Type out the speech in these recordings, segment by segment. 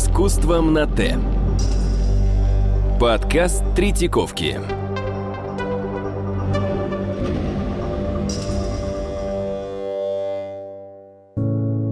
искусством на «Т». Подкаст Третьяковки.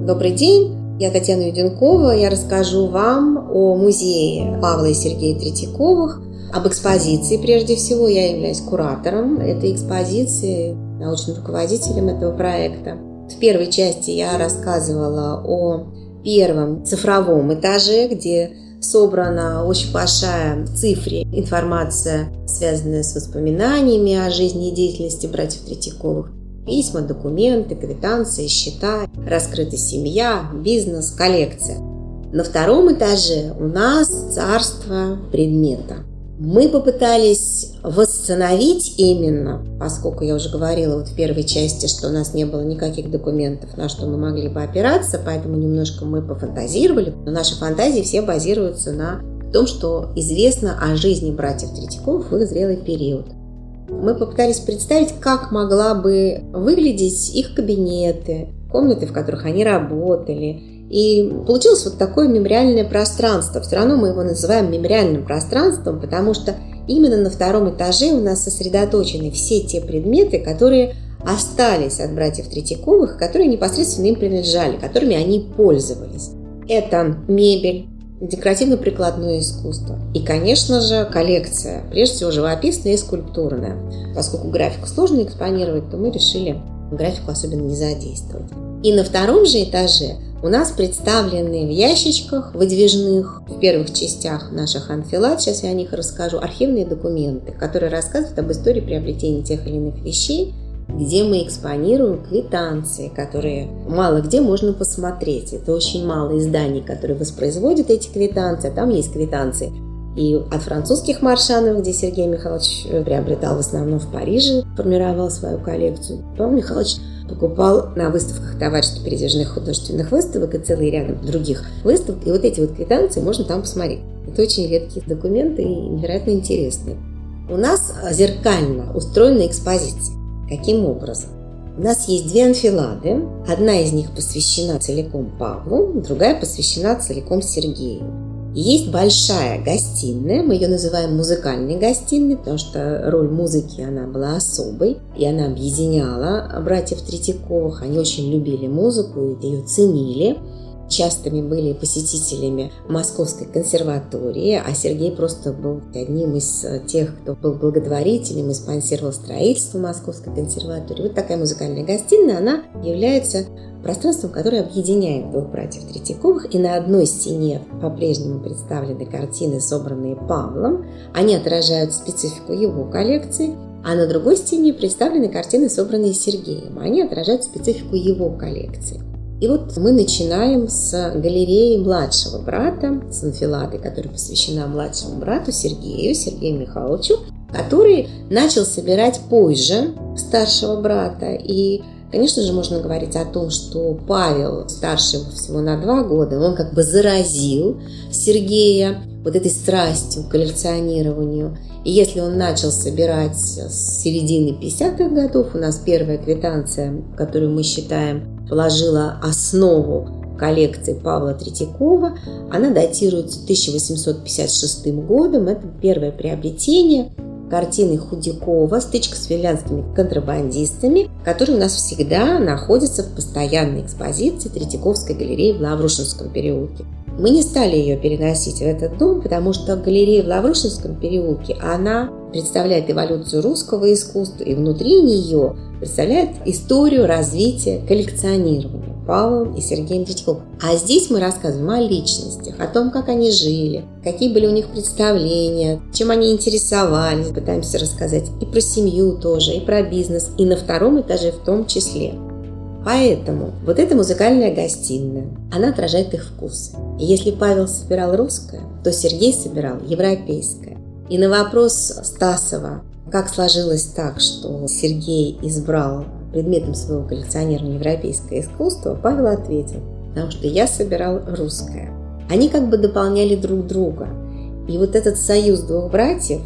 Добрый день, я Татьяна Юденкова. Я расскажу вам о музее Павла и Сергея Третьяковых, об экспозиции прежде всего. Я являюсь куратором этой экспозиции, научным руководителем этого проекта. В первой части я рассказывала о первом цифровом этаже, где собрана очень большая в цифре информация, связанная с воспоминаниями о жизни и деятельности братьев Третьяковых. Письма, документы, квитанции, счета, раскрыта семья, бизнес, коллекция. На втором этаже у нас царство предмета. Мы попытались восстановить именно, поскольку я уже говорила вот в первой части, что у нас не было никаких документов, на что мы могли бы опираться, поэтому немножко мы пофантазировали. Но наши фантазии все базируются на том, что известно о жизни братьев Третьяковых в их зрелый период. Мы попытались представить, как могла бы выглядеть их кабинеты, комнаты, в которых они работали, и получилось вот такое мемориальное пространство. Все равно мы его называем мемориальным пространством, потому что именно на втором этаже у нас сосредоточены все те предметы, которые остались от братьев Третьяковых, которые непосредственно им принадлежали, которыми они пользовались. Это мебель, декоративно-прикладное искусство. И, конечно же, коллекция, прежде всего живописная и скульптурная. Поскольку графику сложно экспонировать, то мы решили графику особенно не задействовать. И на втором же этаже у нас представлены в ящичках выдвижных в первых частях наших анфилат, сейчас я о них расскажу, архивные документы, которые рассказывают об истории приобретения тех или иных вещей, где мы экспонируем квитанции, которые мало где можно посмотреть. Это очень мало изданий, которые воспроизводят эти квитанции. Там есть квитанции и от французских маршанов, где Сергей Михайлович приобретал в основном в Париже, формировал свою коллекцию. Павел Михайлович покупал на выставках товарищества передвижных художественных выставок и целый ряд других выставок. И вот эти вот квитанции можно там посмотреть. Это очень редкие документы и невероятно интересные. У нас зеркально устроена экспозиция. Каким образом? У нас есть две анфилады. Одна из них посвящена целиком Павлу, другая посвящена целиком Сергею. Есть большая гостиная, мы ее называем музыкальной гостиной, потому что роль музыки она была особой, и она объединяла братьев Третьяковых. Они очень любили музыку и ее ценили частыми были посетителями Московской консерватории, а Сергей просто был одним из тех, кто был благотворителем и спонсировал строительство Московской консерватории. Вот такая музыкальная гостиная, она является пространством, которое объединяет двух братьев Третьяковых. И на одной стене по-прежнему представлены картины, собранные Павлом. Они отражают специфику его коллекции. А на другой стене представлены картины, собранные Сергеем. Они отражают специфику его коллекции. И вот мы начинаем с галереи младшего брата, с анфилады, которая посвящена младшему брату Сергею, Сергею Михайловичу, который начал собирать позже старшего брата. И, конечно же, можно говорить о том, что Павел, старше всего на два года, он как бы заразил Сергея вот этой страстью к коллекционированию. И если он начал собирать с середины 50-х годов, у нас первая квитанция, которую мы считаем положила основу коллекции Павла Третьякова. Она датируется 1856 годом. Это первое приобретение картины Худякова «Стычка с финляндскими контрабандистами», которые у нас всегда находятся в постоянной экспозиции Третьяковской галереи в Лаврушинском переулке. Мы не стали ее переносить в этот дом, потому что галерея в Лаврушинском переулке, она представляет эволюцию русского искусства, и внутри нее представляет историю развития коллекционирования Павлом и Сергеем Третьяковым. А здесь мы рассказываем о личностях, о том, как они жили, какие были у них представления, чем они интересовались. Пытаемся рассказать и про семью тоже, и про бизнес, и на втором этаже в том числе. Поэтому вот эта музыкальная гостиная, она отражает их вкусы. И если Павел собирал русское, то Сергей собирал европейское. И на вопрос Стасова, как сложилось так, что Сергей избрал предметом своего коллекционирования европейское искусство, Павел ответил, потому что я собирал русское. Они как бы дополняли друг друга. И вот этот союз двух братьев,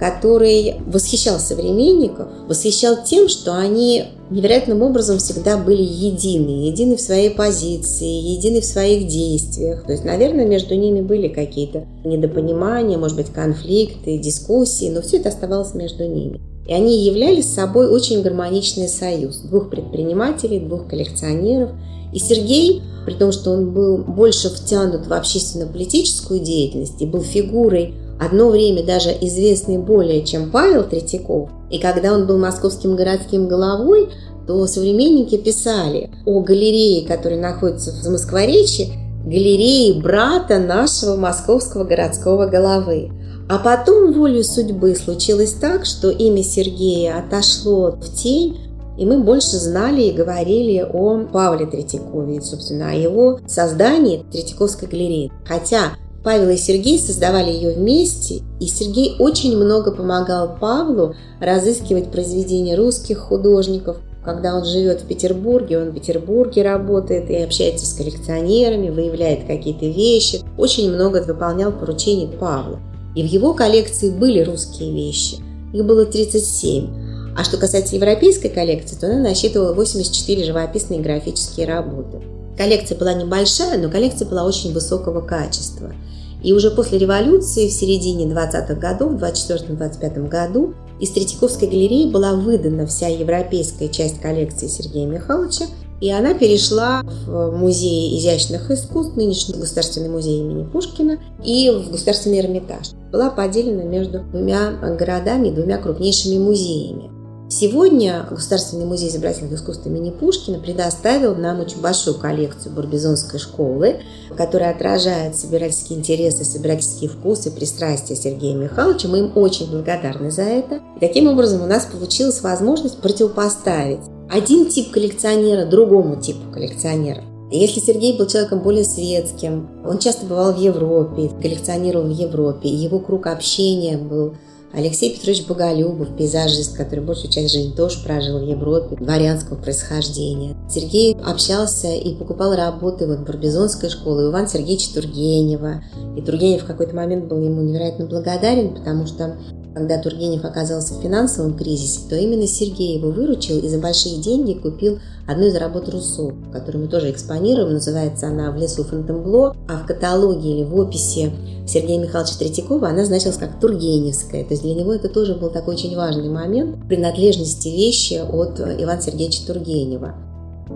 который восхищал современников, восхищал тем, что они невероятным образом всегда были едины, едины в своей позиции, едины в своих действиях. То есть, наверное, между ними были какие-то недопонимания, может быть, конфликты, дискуссии, но все это оставалось между ними. И они являли собой очень гармоничный союз двух предпринимателей, двух коллекционеров. И Сергей, при том, что он был больше втянут в общественно-политическую деятельность и был фигурой одно время даже известный более, чем Павел Третьяков. И когда он был московским городским головой, то современники писали о галерее, которая находится в Москворечье, галереи брата нашего московского городского головы. А потом волю судьбы случилось так, что имя Сергея отошло в тень, и мы больше знали и говорили о Павле Третьякове, собственно, о его создании Третьяковской галереи. Хотя Павел и Сергей создавали ее вместе, и Сергей очень много помогал Павлу разыскивать произведения русских художников. Когда он живет в Петербурге, он в Петербурге работает и общается с коллекционерами, выявляет какие-то вещи. Очень много выполнял поручений Павла. И в его коллекции были русские вещи. Их было 37. А что касается европейской коллекции, то она насчитывала 84 живописные и графические работы. Коллекция была небольшая, но коллекция была очень высокого качества. И уже после революции, в середине 20-х годов, в 24-25 году, из Третьяковской галереи была выдана вся европейская часть коллекции Сергея Михайловича, и она перешла в Музей изящных искусств, нынешний Государственный музей имени Пушкина, и в Государственный Эрмитаж. Была поделена между двумя городами, двумя крупнейшими музеями. Сегодня Государственный музей изобразительных искусств имени Пушкина предоставил нам очень большую коллекцию Барбизонской школы, которая отражает собирательские интересы, собирательские вкусы, пристрастия Сергея Михайловича. Мы им очень благодарны за это. И таким образом у нас получилась возможность противопоставить один тип коллекционера другому типу коллекционера. Если Сергей был человеком более светским, он часто бывал в Европе, коллекционировал в Европе, его круг общения был Алексей Петрович Боголюбов, пейзажист, который большую часть жизни тоже прожил в Европе, дворянского происхождения. Сергей общался и покупал работы вот Барбизонской школы у Ивана Сергеевича Тургенева. И Тургенев в какой-то момент был ему невероятно благодарен, потому что когда Тургенев оказался в финансовом кризисе, то именно Сергей его выручил и за большие деньги купил одну из работ Руссо, которую мы тоже экспонируем. Называется она «В лесу Фонтенбло», а в каталоге или в описи Сергея Михайловича Третьякова она значилась как Тургеневская. То есть для него это тоже был такой очень важный момент принадлежности вещи от Ивана Сергеевича Тургенева.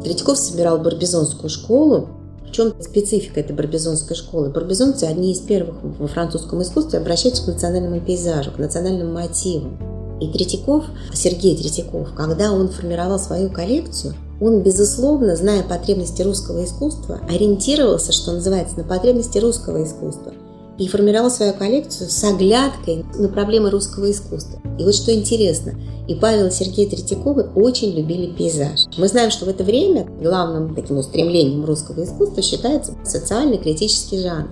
Третьяков собирал барбизонскую школу, чем специфика этой барбизонской школы? Барбизонцы одни из первых во французском искусстве обращаются к национальному пейзажу, к национальным мотивам. И Третьяков, Сергей Третьяков, когда он формировал свою коллекцию, он, безусловно, зная потребности русского искусства, ориентировался, что называется, на потребности русского искусства и формировал свою коллекцию с оглядкой на проблемы русского искусства. И вот что интересно, и Павел и Сергей Третьяковы очень любили пейзаж. Мы знаем, что в это время главным таким устремлением русского искусства считается социальный критический жанр.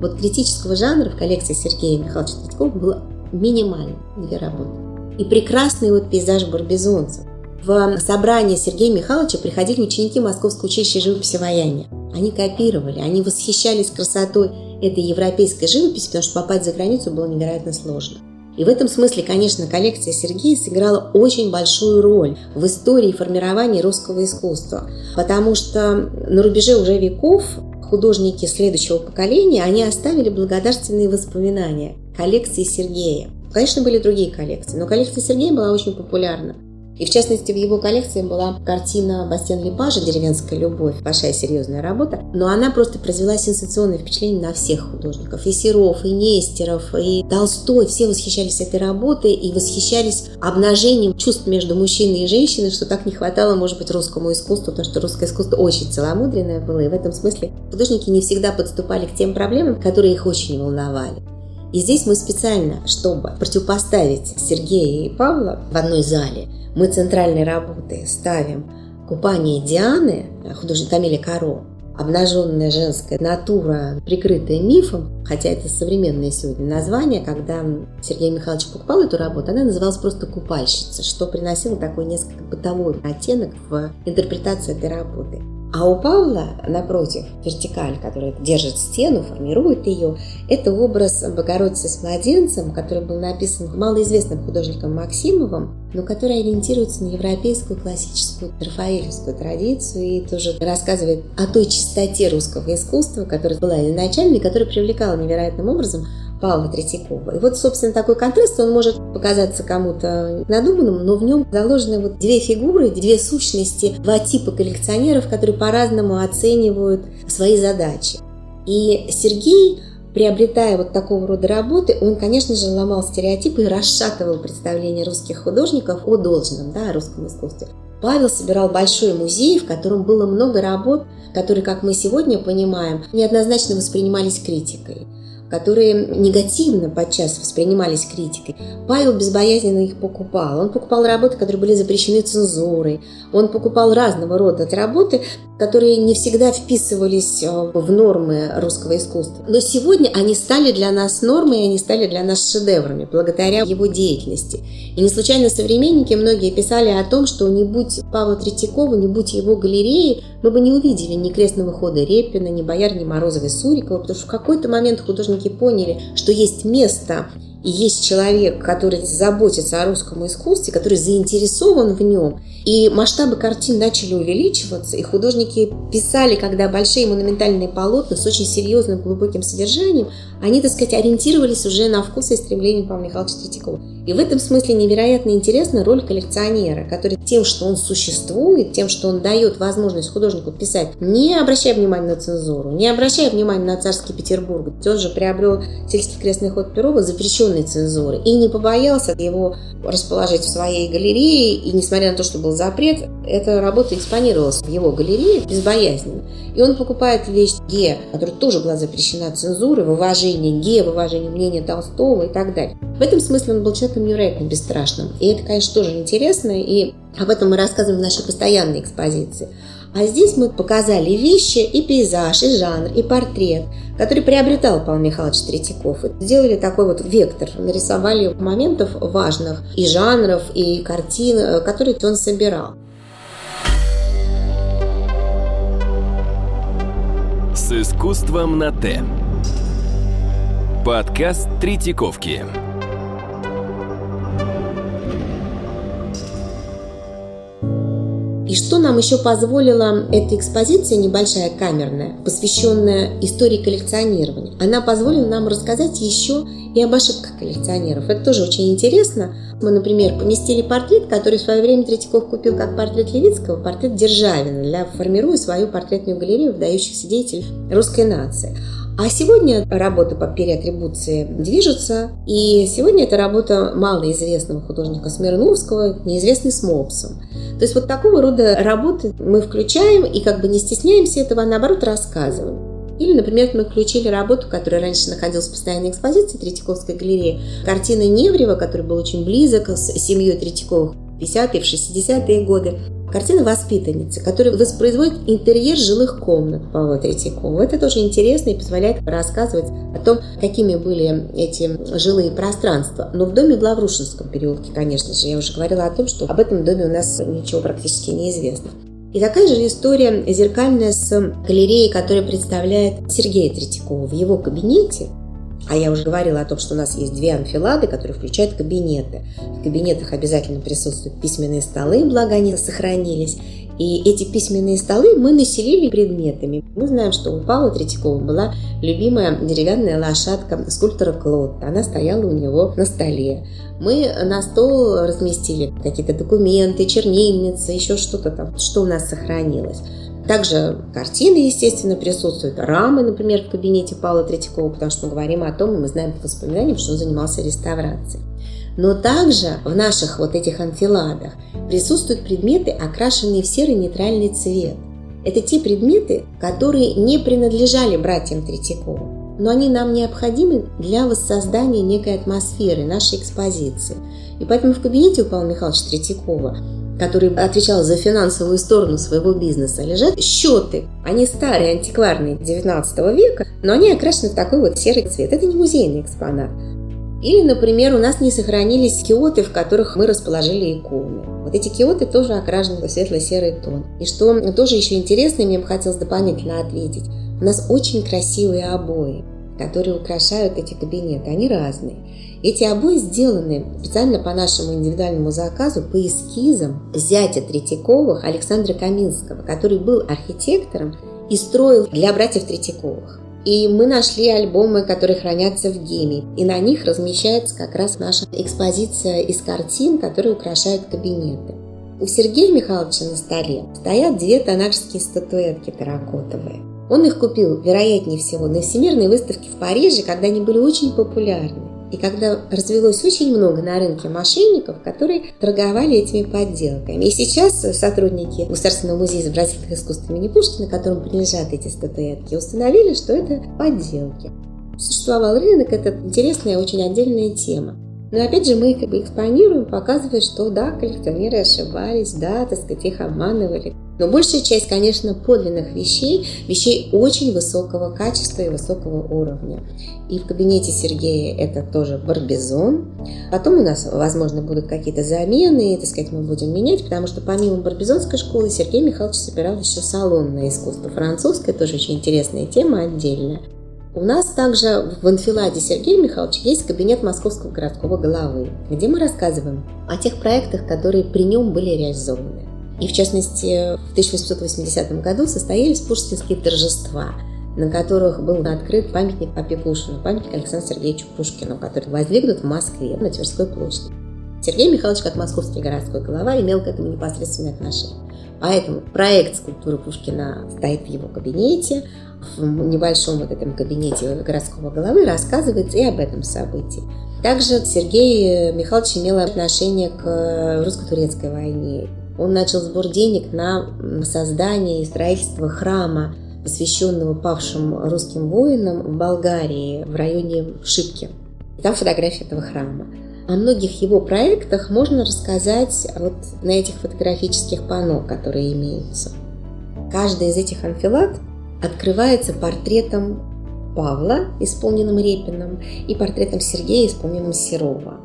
Вот критического жанра в коллекции Сергея Михайловича Третьякова было минимально две работы. И прекрасный вот пейзаж барбизонцев. В собрание Сергея Михайловича приходили ученики Московского училища живописи Ваяния. Они копировали, они восхищались красотой этой европейской живописи, потому что попасть за границу было невероятно сложно. И в этом смысле, конечно, коллекция Сергея сыграла очень большую роль в истории формирования русского искусства, потому что на рубеже уже веков художники следующего поколения, они оставили благодарственные воспоминания коллекции Сергея. Конечно, были другие коллекции, но коллекция Сергея была очень популярна. И в частности в его коллекции была картина Бастиан Лепажа «Деревенская любовь». Большая серьезная работа. Но она просто произвела сенсационное впечатление на всех художников. И Серов, и Нестеров, и Толстой. Все восхищались этой работой и восхищались обнажением чувств между мужчиной и женщиной, что так не хватало, может быть, русскому искусству, потому что русское искусство очень целомудренное было. И в этом смысле художники не всегда подступали к тем проблемам, которые их очень волновали. И здесь мы специально, чтобы противопоставить Сергея и Павла в одной зале – мы центральной работой ставим купание Дианы, художника Камиля Каро, обнаженная женская натура, прикрытая мифом, хотя это современное сегодня название, когда Сергей Михайлович покупал эту работу, она называлась просто «Купальщица», что приносило такой несколько бытовой оттенок в интерпретацию этой работы. А у Павла, напротив, вертикаль, которая держит стену, формирует ее, это образ Богородицы с младенцем, который был написан малоизвестным художником Максимовым, но который ориентируется на европейскую классическую рафаэлевскую традицию и тоже рассказывает о той чистоте русского искусства, которая была изначально и которая привлекала невероятным образом Павла Третьякова. И вот, собственно, такой контраст, он может показаться кому-то надуманным, но в нем заложены вот две фигуры, две сущности, два типа коллекционеров, которые по-разному оценивают свои задачи. И Сергей приобретая вот такого рода работы, он, конечно же, ломал стереотипы и расшатывал представления русских художников о должном, да, о русском искусстве. Павел собирал большой музей, в котором было много работ, которые, как мы сегодня понимаем, неоднозначно воспринимались критикой которые негативно подчас воспринимались критикой, Павел безбоязненно их покупал. Он покупал работы, которые были запрещены цензурой. Он покупал разного рода работы, которые не всегда вписывались э, в нормы русского искусства. Но сегодня они стали для нас нормой, и они стали для нас шедеврами, благодаря его деятельности. И не случайно современники многие писали о том, что не будь Павла Третьякова, не будь его галереи, мы бы не увидели ни крестного хода Репина, ни бояр, ни Морозовой Сурикова, потому что в какой-то момент художники поняли, что есть место и есть человек, который заботится о русском искусстве, который заинтересован в нем, и масштабы картин начали увеличиваться, и художники писали, когда большие монументальные полотна с очень серьезным глубоким содержанием, они, так сказать, ориентировались уже на вкус и стремление Павла Михайловича Третьякова. И в этом смысле невероятно интересна роль коллекционера, который тем, что он существует, тем, что он дает возможность художнику писать, не обращая внимания на цензуру, не обращая внимания на царский Петербург. Он же приобрел сельский крестный ход Перова запрещенной цензуры и не побоялся его расположить в своей галерее. И несмотря на то, что был запрет, эта работа экспонировалась в его галерее безбоязненно. И он покупает вещь Ге, которая тоже была запрещена цензурой, в уважении Ге, в уважении мнения Толстого и так далее. В этом смысле он был человеком невероятно бесстрашным. И это, конечно, тоже интересно, и об этом мы рассказываем в нашей постоянной экспозиции. А здесь мы показали вещи и пейзаж, и жанр, и портрет, который приобретал Павел Михайлович Третьяков. И сделали такой вот вектор, нарисовали моментов важных и жанров, и картин, э, которые он собирал. С искусством на Т. Подкаст Третьяковки. И что нам еще позволила эта экспозиция небольшая, камерная, посвященная истории коллекционирования? Она позволила нам рассказать еще и об ошибках коллекционеров. Это тоже очень интересно. Мы, например, поместили портрет, который в свое время Третьяков купил как портрет Левицкого, портрет Державина, для, формируя свою портретную галерею выдающихся деятелей русской нации. А сегодня работа по переатрибуции движется, и сегодня это работа малоизвестного художника Смирновского, неизвестный с мопсом. То есть вот такого рода работы мы включаем и как бы не стесняемся этого, а наоборот рассказываем. Или, например, мы включили работу, которая раньше находилась в постоянной экспозиции Третьяковской галереи, картины Неврева, который был очень близок с семьей Третьяковых в 50-е, в 60-е годы. Картина «Воспитанница», которая воспроизводит интерьер жилых комнат Павла Третьякова. Это тоже интересно и позволяет рассказывать о том, какими были эти жилые пространства. Но в доме в Лаврушинском переулке, конечно же, я уже говорила о том, что об этом доме у нас ничего практически не известно. И такая же история зеркальная с галереей, которая представляет Сергея Третьякова в его кабинете – а я уже говорила о том, что у нас есть две анфилады, которые включают кабинеты. В кабинетах обязательно присутствуют письменные столы, благо они сохранились. И эти письменные столы мы населили предметами. Мы знаем, что у Павла Третьякова была любимая деревянная лошадка скульптора Клод. Она стояла у него на столе. Мы на стол разместили какие-то документы, чернильницы, еще что-то там, что у нас сохранилось. Также картины, естественно, присутствуют, рамы, например, в кабинете Павла Третьякова, потому что мы говорим о том, и мы знаем по воспоминаниям, что он занимался реставрацией. Но также в наших вот этих анфиладах присутствуют предметы, окрашенные в серый нейтральный цвет. Это те предметы, которые не принадлежали братьям Третьяковым, но они нам необходимы для воссоздания некой атмосферы нашей экспозиции. И поэтому в кабинете у Павла Михайловича Третьякова который отвечал за финансовую сторону своего бизнеса, лежат счеты. Они старые, антикварные 19 века, но они окрашены в такой вот серый цвет. Это не музейный экспонат. Или, например, у нас не сохранились киоты, в которых мы расположили иконы. Вот эти киоты тоже окрашены в светло-серый тон. И что тоже еще интересно, мне бы хотелось дополнительно ответить, у нас очень красивые обои, которые украшают эти кабинеты. Они разные. Эти обои сделаны специально по нашему индивидуальному заказу по эскизам зятя Третьяковых Александра Каминского, который был архитектором и строил для братьев Третьяковых. И мы нашли альбомы, которые хранятся в ГЕМе. И на них размещается как раз наша экспозиция из картин, которые украшают кабинеты. У Сергея Михайловича на столе стоят две тонарские статуэтки терракотовые. Он их купил, вероятнее всего, на Всемирной выставке в Париже, когда они были очень популярны. И когда развелось очень много на рынке мошенников, которые торговали этими подделками. И сейчас сотрудники Государственного музея изобразительных искусств имени Пушкина, которым принадлежат эти статуэтки, установили, что это подделки. Существовал рынок, это интересная, очень отдельная тема. Но опять же мы их экспонируем, показывая, что да, коллекционеры ошибались, да, так сказать, их обманывали. Но большая часть, конечно, подлинных вещей, вещей очень высокого качества и высокого уровня. И в кабинете Сергея это тоже барбизон. Потом у нас, возможно, будут какие-то замены, так сказать, мы будем менять, потому что помимо барбизонской школы Сергей Михайлович собирал еще салонное искусство французское, тоже очень интересная тема отдельная. У нас также в анфиладе Сергея Михайловича есть кабинет Московского городского головы, где мы рассказываем о тех проектах, которые при нем были реализованы. И в частности, в 1880 году состоялись пушкинские торжества, на которых был открыт памятник Папе Пушкину, памятник Александру Сергеевичу Пушкину, который воздвигнут в Москве на Тверской площади. Сергей Михайлович, как московский городской глава, имел к этому непосредственное отношение. Поэтому проект скульптуры Пушкина стоит в его кабинете. В небольшом вот этом кабинете городского головы рассказывается и об этом событии. Также Сергей Михайлович имел отношение к русско-турецкой войне. Он начал сбор денег на создание и строительство храма, посвященного павшим русским воинам в Болгарии, в районе Шипки. там фотография этого храма. О многих его проектах можно рассказать вот на этих фотографических панно, которые имеются. Каждый из этих анфилат открывается портретом Павла, исполненным Репиным, и портретом Сергея, исполненным Серова.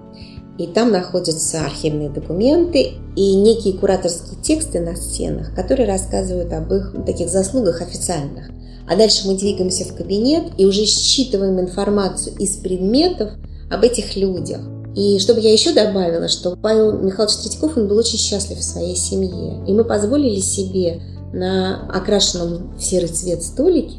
И там находятся архивные документы и некие кураторские тексты на стенах, которые рассказывают об их таких заслугах официальных. А дальше мы двигаемся в кабинет и уже считываем информацию из предметов об этих людях. И чтобы я еще добавила, что Павел Михайлович Третьяков, он был очень счастлив в своей семье. И мы позволили себе на окрашенном в серый цвет столике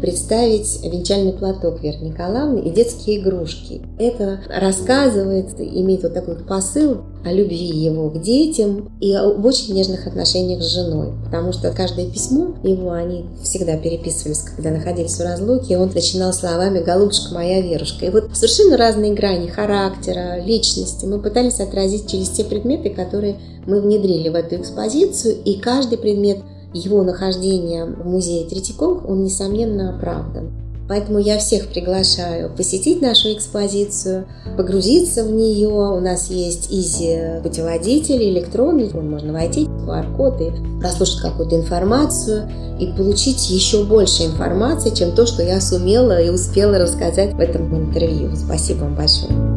представить венчальный платок Веры Николаевны и детские игрушки. Это рассказывает, имеет вот такой посыл о любви его к детям и об очень нежных отношениях с женой. Потому что каждое письмо его, они всегда переписывались, когда находились в разлуке, и он начинал словами «Голубушка моя Верушка». И вот совершенно разные грани характера, личности мы пытались отразить через те предметы, которые мы внедрили в эту экспозицию, и каждый предмет – его нахождение в музее Третьяковых, он, несомненно, оправдан. Поэтому я всех приглашаю посетить нашу экспозицию, погрузиться в нее. У нас есть изи путеводитель электронный, можно войти в QR-код и прослушать какую-то информацию и получить еще больше информации, чем то, что я сумела и успела рассказать в этом интервью. Спасибо вам большое.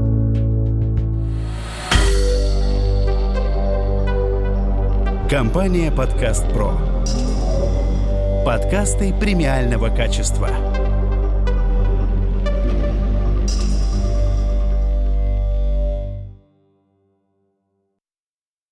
Компания «Подкаст Про». Подкасты премиального качества.